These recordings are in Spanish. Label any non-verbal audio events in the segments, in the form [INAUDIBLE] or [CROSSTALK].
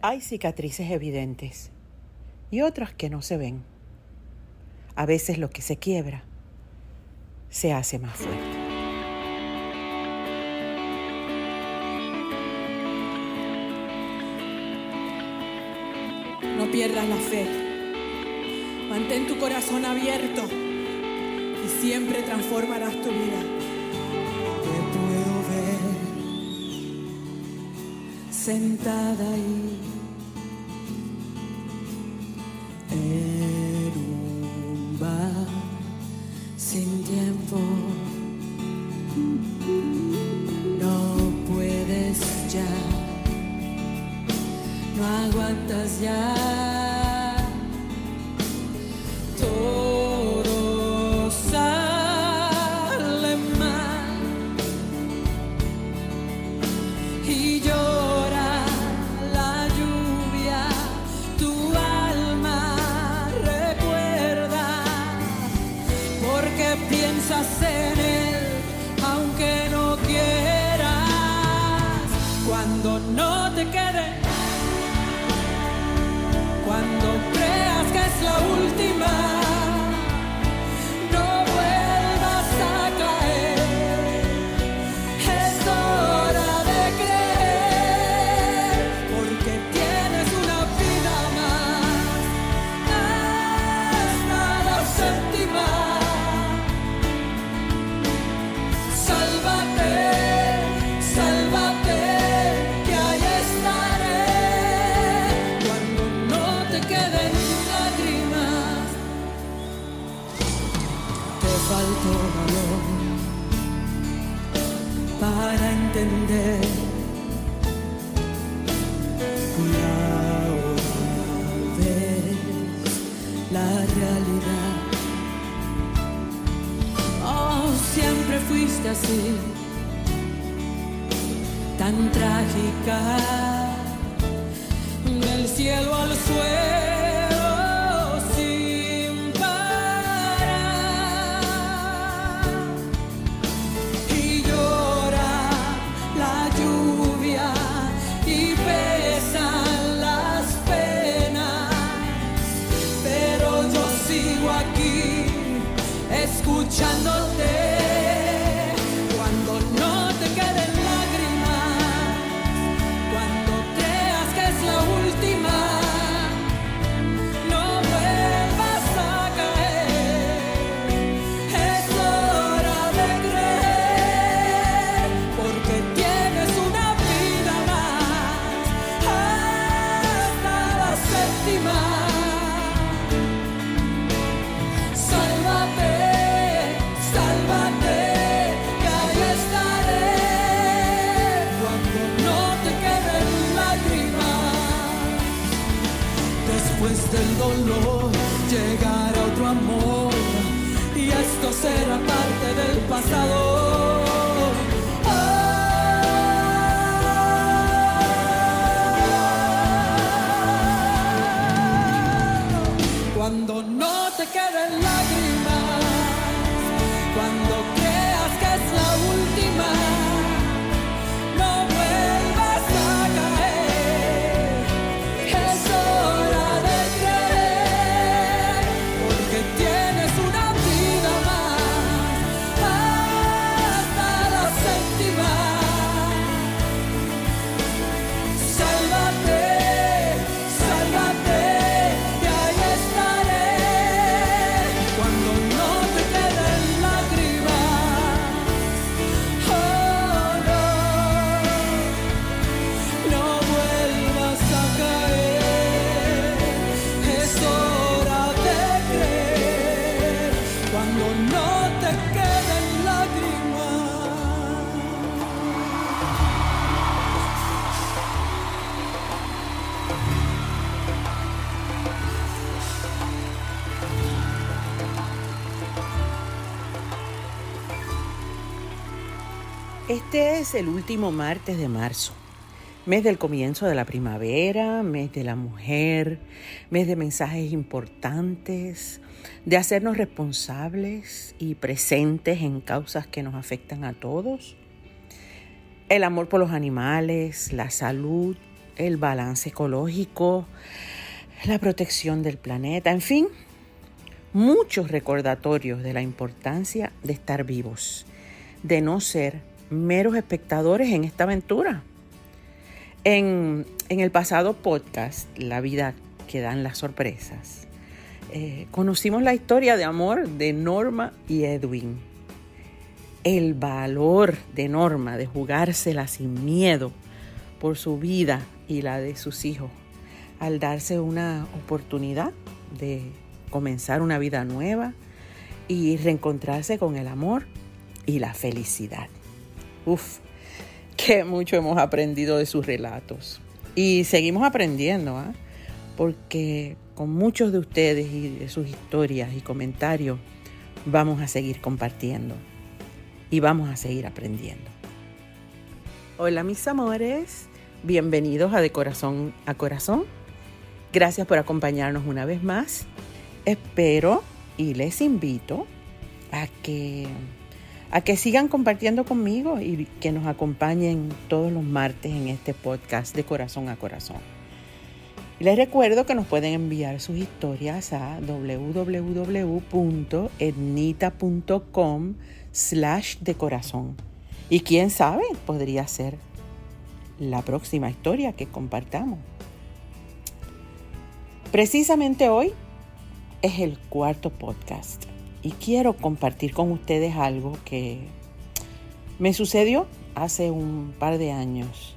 Hay cicatrices evidentes y otras que no se ven. A veces lo que se quiebra se hace más fuerte. No pierdas la fe. Mantén tu corazón abierto y siempre transformarás tu vida. Te puedo ver sentada ahí trágica, del cielo al suelo. es el último martes de marzo, mes del comienzo de la primavera, mes de la mujer, mes de mensajes importantes, de hacernos responsables y presentes en causas que nos afectan a todos. El amor por los animales, la salud, el balance ecológico, la protección del planeta, en fin, muchos recordatorios de la importancia de estar vivos, de no ser meros espectadores en esta aventura. En, el pasado podcast, La vida que dan las sorpresas, eh, conocimos la historia de amor de Norma y Edwin. El valor de Norma de jugársela sin miedo por su vida y la de sus hijos al darse una oportunidad de comenzar una vida nueva y reencontrarse con el amor y la felicidad. Uf, qué mucho hemos aprendido de sus relatos. Y seguimos aprendiendo, ¿ah? porque con muchos de ustedes y de sus historias y comentarios vamos a seguir compartiendo y vamos a seguir aprendiendo. Hola mis amores, bienvenidos a De Corazón a Corazón. Gracias por acompañarnos una vez más espero y les invito a que, a que sigan compartiendo conmigo y que nos acompañen todos los martes en este podcast de corazón a corazón. Les recuerdo que nos pueden enviar sus historias a www.etnita.com slash de corazón. Y quién sabe, podría ser la próxima historia que compartamos. Precisamente hoy es el cuarto podcast y quiero compartir con ustedes algo que me sucedió hace un par de años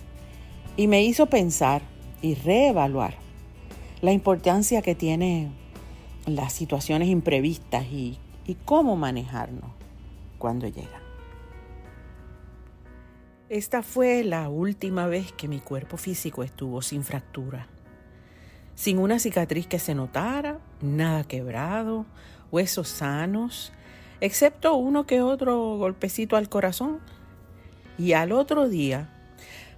y me hizo pensar y reevaluar la importancia que tienen las situaciones imprevistas y, y cómo manejarnos cuando llegan. Esta fue la última vez que mi cuerpo físico estuvo sin fractura sin una cicatriz que se notara, nada quebrado, huesos sanos, excepto uno que otro golpecito al corazón. Y al otro día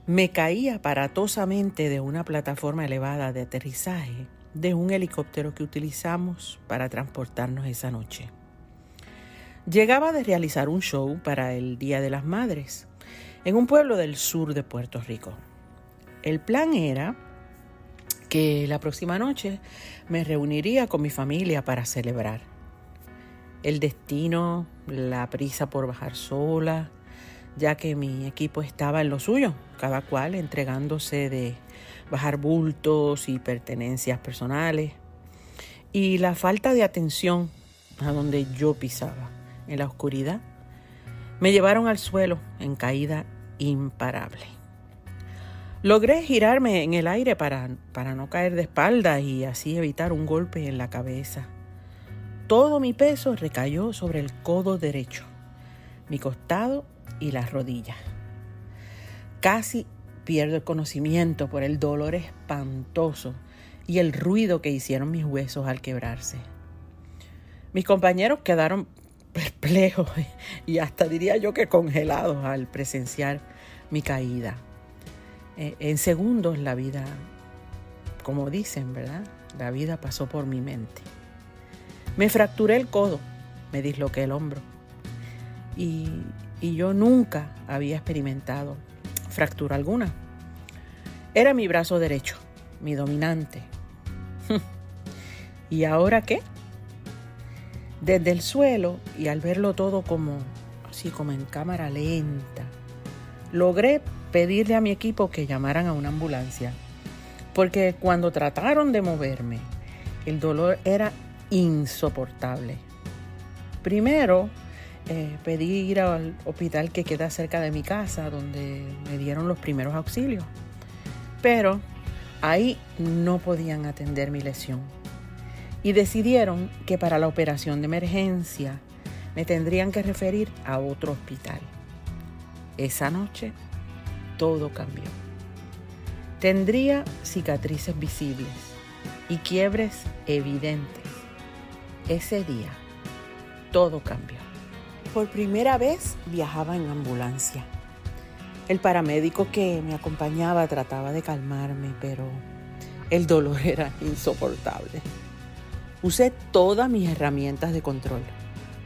me caí aparatosamente de una plataforma elevada de aterrizaje de un helicóptero que utilizamos para transportarnos esa noche. Llegaba de realizar un show para el Día de las Madres en un pueblo del sur de Puerto Rico. El plan era que la próxima noche me reuniría con mi familia para celebrar. El destino, la prisa por bajar sola, ya que mi equipo estaba en lo suyo, cada cual entregándose de bajar bultos y pertenencias personales, y la falta de atención a donde yo pisaba, en la oscuridad, me llevaron al suelo en caída imparable. Logré girarme en el aire para, para no caer de espalda y así evitar un golpe en la cabeza. Todo mi peso recayó sobre el codo derecho, mi costado y las rodillas. Casi pierdo el conocimiento por el dolor espantoso y el ruido que hicieron mis huesos al quebrarse. Mis compañeros quedaron perplejos [LAUGHS] y hasta diría yo que congelados al presenciar mi caída. Eh, en segundos la vida, como dicen, ¿verdad? La vida pasó por mi mente. Me fracturé el codo, me disloqué el hombro. Y, y yo nunca había experimentado fractura alguna. Era mi brazo derecho, mi dominante. [LAUGHS] ¿Y ahora qué? Desde el suelo y al verlo todo como así como en cámara lenta, logré pedirle a mi equipo que llamaran a una ambulancia, porque cuando trataron de moverme, el dolor era insoportable. Primero, eh, pedí ir al hospital que queda cerca de mi casa, donde me dieron los primeros auxilios. Pero ahí no podían atender mi lesión. Y decidieron que para la operación de emergencia me tendrían que referir a otro hospital. Esa noche todo cambió. Tendría cicatrices visibles y quiebres evidentes. Ese día, todo cambió. Por primera vez viajaba en ambulancia. El paramédico que me acompañaba trataba de calmarme, pero el dolor [LAUGHS] era insoportable. Usé todas mis herramientas de control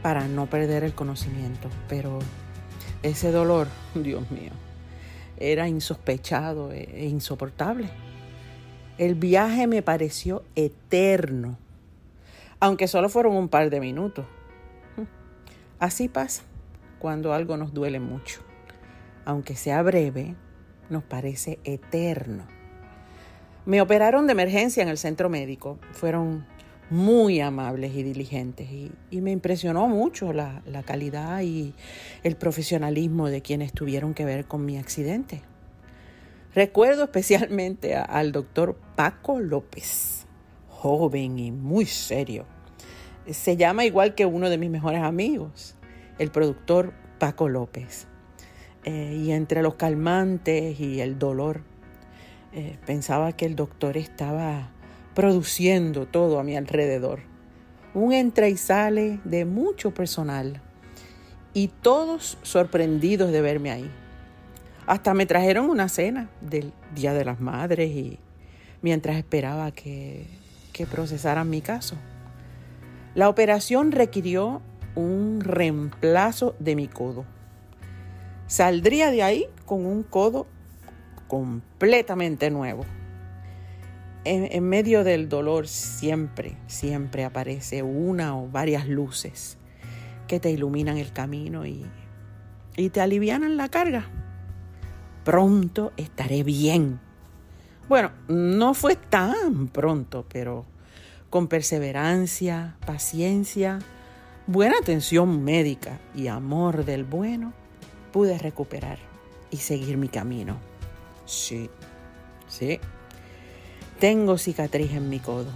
para no perder el conocimiento, pero ese dolor, [LAUGHS] Dios mío, era insospechado e insoportable. El viaje me pareció eterno, aunque solo fueron un par de minutos. Así pasa cuando algo nos duele mucho. Aunque sea breve, nos parece eterno. Me operaron de emergencia en el centro médico. Fueron muy amables y diligentes y, me impresionó mucho la, la calidad y el profesionalismo de quienes tuvieron que ver con mi accidente. Recuerdo especialmente al doctor Paco López, joven y muy serio. Se llama igual que uno de mis mejores amigos, el productor Paco López. Eh, y entre los calmantes y el dolor, eh, pensaba que el doctor estaba produciendo todo a mi alrededor. Un entra y sale de mucho personal y todos sorprendidos de verme ahí. Hasta me trajeron una cena del Día de las Madres y mientras esperaba que, que procesaran mi caso. La operación requirió un reemplazo de mi codo. Saldría de ahí con un codo completamente nuevo. En, en, medio del dolor siempre, siempre aparece una o varias luces que te iluminan el camino y, y te alivianan la carga pronto estaré bien. Bueno, no fue tan pronto, pero con perseverancia, paciencia, buena atención médica y amor del bueno, pude recuperar y seguir mi camino. Sí, sí. Tengo cicatriz en mi codo,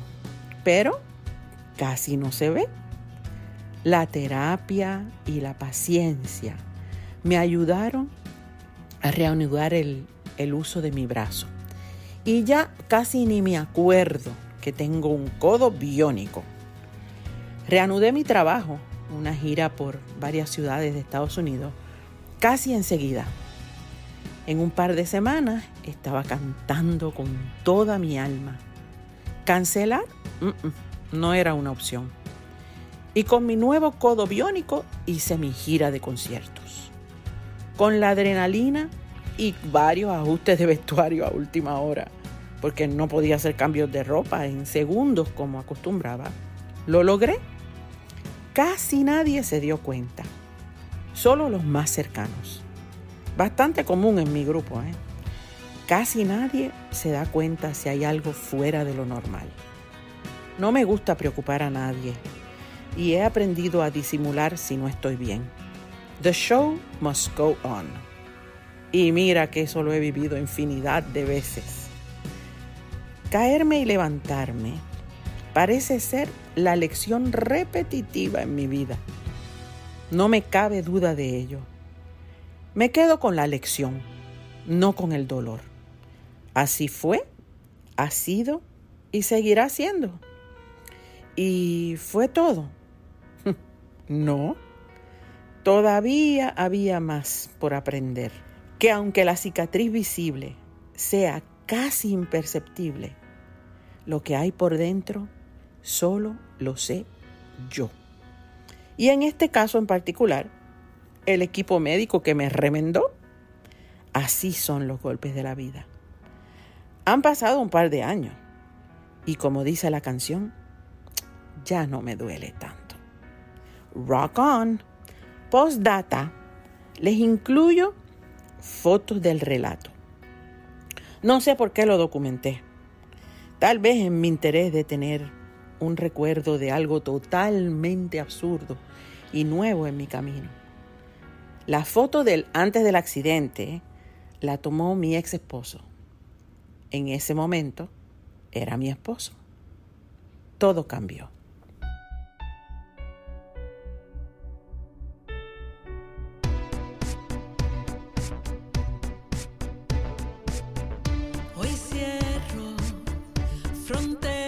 pero casi no se ve. La terapia y la paciencia me ayudaron a reanudar el, el uso de mi brazo. Y ya casi ni me acuerdo que tengo un codo biónico. Reanudé mi trabajo, una gira por varias ciudades de Estados Unidos, casi enseguida. En un par de semanas estaba cantando con toda mi alma. Cancelar no era una opción. Y con mi nuevo codo biónico hice mi gira de conciertos con la adrenalina y varios ajustes de vestuario a última hora, porque no podía hacer cambios de ropa en segundos como acostumbraba. Lo logré. Casi nadie se dio cuenta, solo los más cercanos. Bastante común en mi grupo, ¿eh? Casi nadie se da cuenta si hay algo fuera de lo normal. No me gusta preocupar a nadie y he aprendido a disimular si no estoy bien. The show must go on. Y mira que eso lo he vivido infinidad de veces. Caerme y levantarme parece ser la lección repetitiva en mi vida. No me cabe duda de ello. Me quedo con la lección, no con el dolor. Así fue, ha sido y seguirá siendo. Y fue todo. [LAUGHS] no todavía había más por aprender, que aunque la cicatriz visible sea casi imperceptible, lo que hay por dentro solo lo sé yo. Y en este caso en particular, el equipo médico que me remendó, así son los golpes de la vida. Han pasado un par de años y como dice la canción, ya no me duele tanto. Rock on. Postdata, les incluyo fotos del relato. No sé por qué lo documenté. Tal vez en mi interés de tener un recuerdo de algo totalmente absurdo y nuevo en mi camino. La foto del antes del accidente la tomó mi ex esposo. En ese momento era mi esposo. Todo cambió. Ya no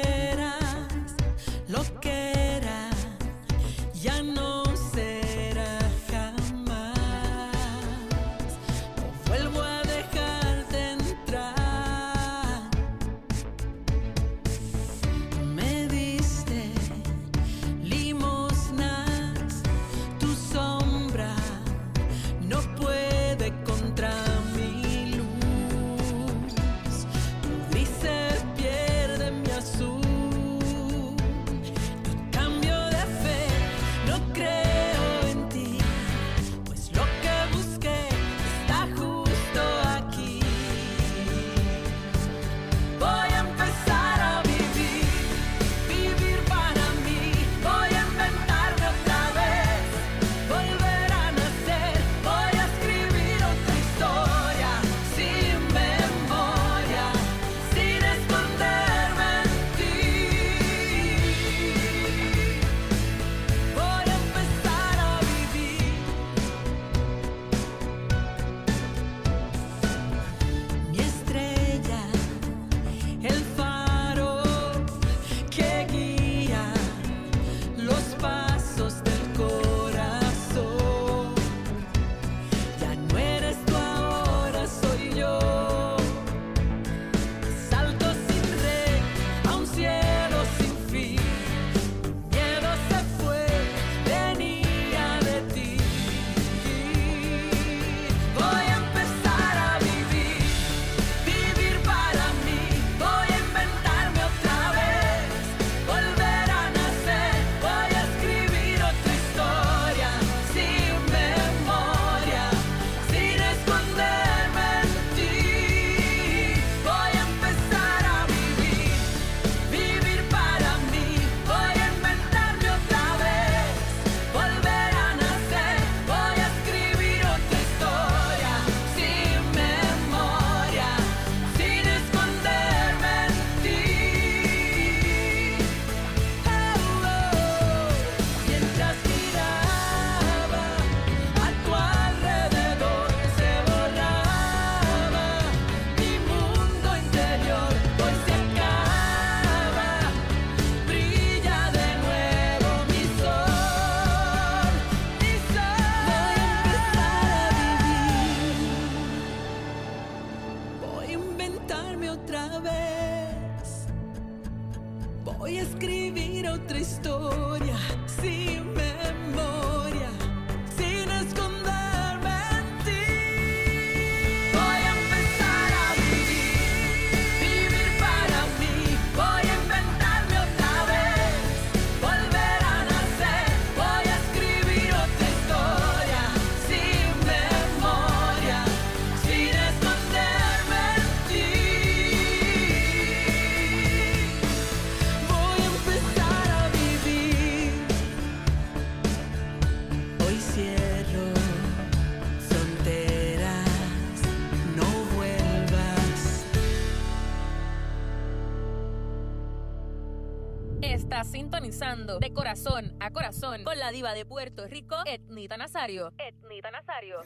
con la diva de Puerto Rico, Etnita Nazario. Etnita Nazario.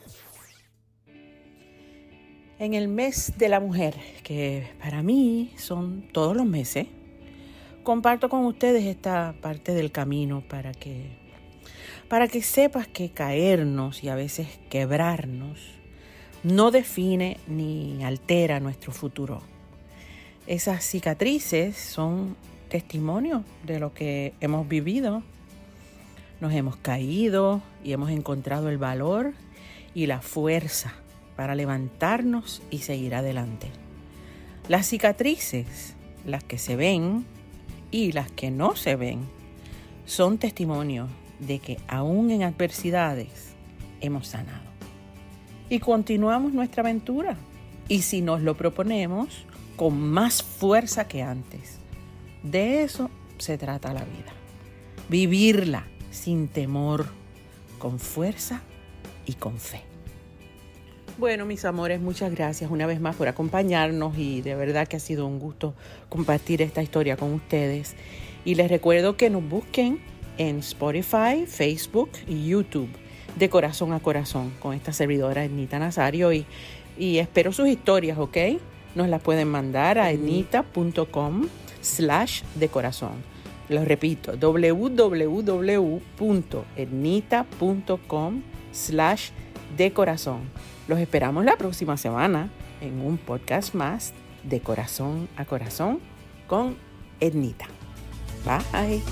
En el mes de la mujer, que para mí son todos los meses, comparto con ustedes esta parte del camino para que para que sepas que caernos y a veces quebrarnos no define ni altera nuestro futuro. Esas cicatrices son testimonio de lo que hemos vivido. Nos hemos caído y hemos encontrado el valor y la fuerza para levantarnos y seguir adelante. Las cicatrices, las que se ven y las que no se ven, son testimonio de que aún en adversidades hemos sanado. Y continuamos nuestra aventura. Y si nos lo proponemos, con más fuerza que antes. De eso se trata la vida. Vivirla sin temor, con fuerza y con fe. Bueno, mis amores, muchas gracias una vez más por acompañarnos y de verdad que ha sido un gusto compartir esta historia con ustedes. Y les recuerdo que nos busquen en Spotify, Facebook y YouTube de corazón a corazón con esta servidora Ednita Nazario y, y espero sus historias, ¿ok? Nos las pueden mandar a ednita.com slash de corazón. Lo repito, www.ednita.com slash de corazón. Los esperamos la próxima semana en un podcast más de corazón a corazón con Ednita. Bye.